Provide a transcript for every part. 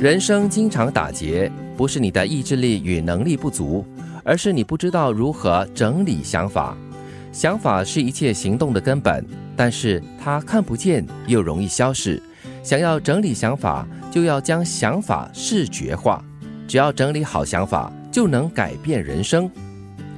人生经常打结，不是你的意志力与能力不足，而是你不知道如何整理想法。想法是一切行动的根本，但是它看不见又容易消逝。想要整理想法，就要将想法视觉化。只要整理好想法，就能改变人生。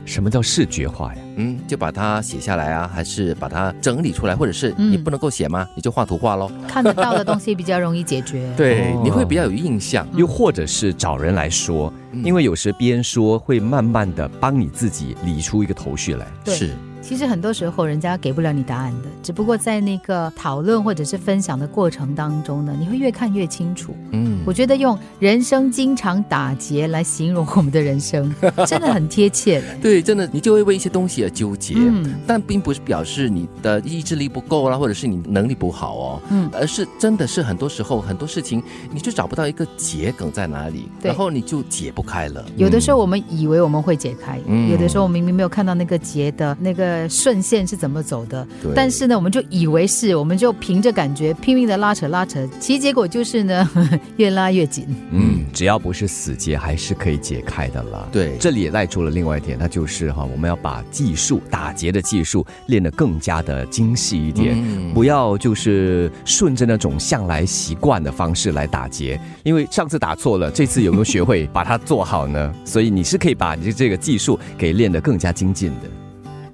什么叫视觉化呀？嗯，就把它写下来啊，还是把它整理出来，或者是你不能够写吗？你就画图画喽。看得到的东西比较容易解决。对，你会比较有印象。又或者是找人来说，因为有时边说会慢慢的帮你自己理出一个头绪来。是。其实很多时候人家给不了你答案的，只不过在那个讨论或者是分享的过程当中呢，你会越看越清楚。嗯，我觉得用人生经常打结来形容我们的人生，真的很贴切。对，真的，你就会为一些东西而纠结，嗯，但并不是表示你的意志力不够啦，或者是你能力不好哦，嗯，而是真的是很多时候很多事情你就找不到一个结梗在哪里，然后你就解不开了。有的时候我们以为我们会解开，有的时候我明明没有看到那个结的那个。顺线是怎么走的？但是呢，我们就以为是，我们就凭着感觉拼命的拉扯拉扯，其实结果就是呢，越拉越紧。嗯，只要不是死结，还是可以解开的啦。对，这里也带出了另外一点，那就是哈，我们要把技术打结的技术练得更加的精细一点，不要就是顺着那种向来习惯的方式来打结，因为上次打错了，这次有没有学会把它做好呢？所以你是可以把你的这个技术给练得更加精进的。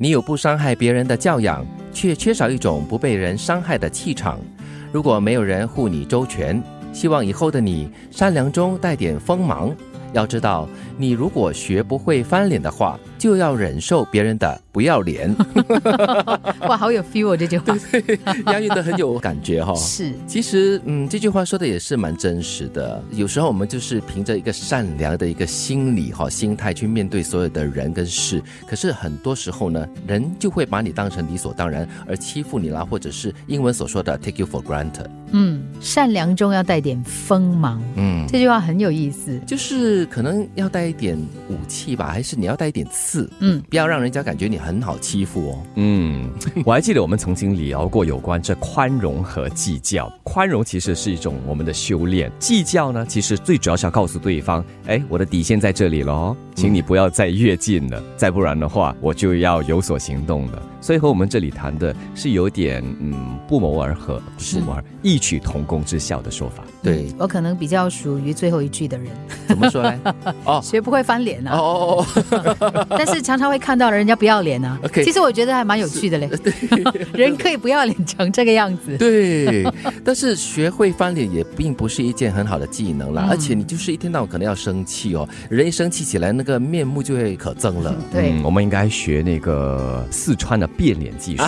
你有不伤害别人的教养，却缺少一种不被人伤害的气场。如果没有人护你周全，希望以后的你善良中带点锋芒。要知道，你如果学不会翻脸的话，就要忍受别人的不要脸。哇，好有 feel 这句话，押韵的很有感觉哈。是，其实嗯，这句话说的也是蛮真实的。有时候我们就是凭着一个善良的一个心理哈心态去面对所有的人跟事，可是很多时候呢，人就会把你当成理所当然而欺负你啦，或者是英文所说的 take you for granted。嗯，善良中要带点锋芒。嗯，这句话很有意思，就是。可能要带一点武器吧，还是你要带一点刺？嗯，不要让人家感觉你很好欺负哦。嗯，我还记得我们曾经聊过有关这宽容和计较。宽容其实是一种我们的修炼，计较呢，其实最主要是要告诉对方，哎，我的底线在这里了哦，请你不要再越境了，再不然的话，我就要有所行动了。所以和我们这里谈的是有点嗯不谋而合，不是而异曲同工之效的说法。对我可能比较属于最后一句的人，怎么说呢？哦，学不会翻脸啊！哦哦哦，但是常常会看到人家不要脸啊。其实我觉得还蛮有趣的嘞。对，人可以不要脸成这个样子。对，但是学会翻脸也并不是一件很好的技能啦。而且你就是一天到晚可能要生气哦，人一生气起来，那个面目就会可憎了。对，我们应该学那个四川的变脸技术。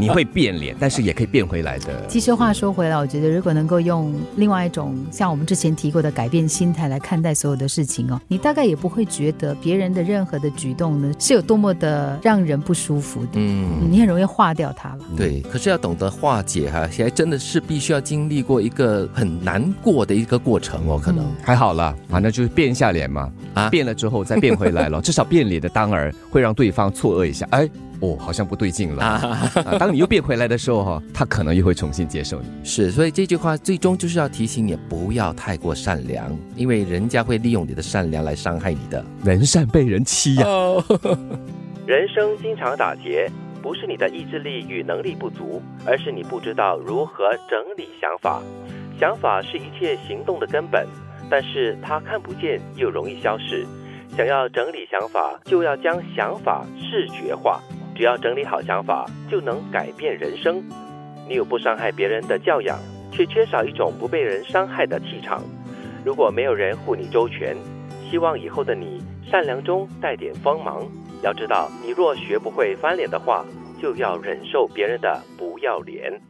你会变脸，但是也可以变回来的。其实话说回来，我觉得如果能够用。另外一种像我们之前提过的改变心态来看待所有的事情哦，你大概也不会觉得别人的任何的举动呢是有多么的让人不舒服的。嗯，你很容易化掉它了。对，可是要懂得化解哈，现在真的是必须要经历过一个很难过的一个过程哦。可能还好了，反正就是变一下脸嘛，啊，变了之后再变回来了，至少变脸的当儿会让对方错愕一下，哎。哦，好像不对劲了。啊、当你又变回来的时候，哈，他可能又会重新接受你。是，所以这句话最终就是要提醒你，不要太过善良，因为人家会利用你的善良来伤害你的。人善被人欺呀。人生经常打结，不是你的意志力与能力不足，而是你不知道如何整理想法。想法是一切行动的根本，但是它看不见又容易消失。想要整理想法，就要将想法视觉化。只要整理好想法，就能改变人生。你有不伤害别人的教养，却缺少一种不被人伤害的气场。如果没有人护你周全，希望以后的你善良中带点锋芒。要知道，你若学不会翻脸的话，就要忍受别人的不要脸。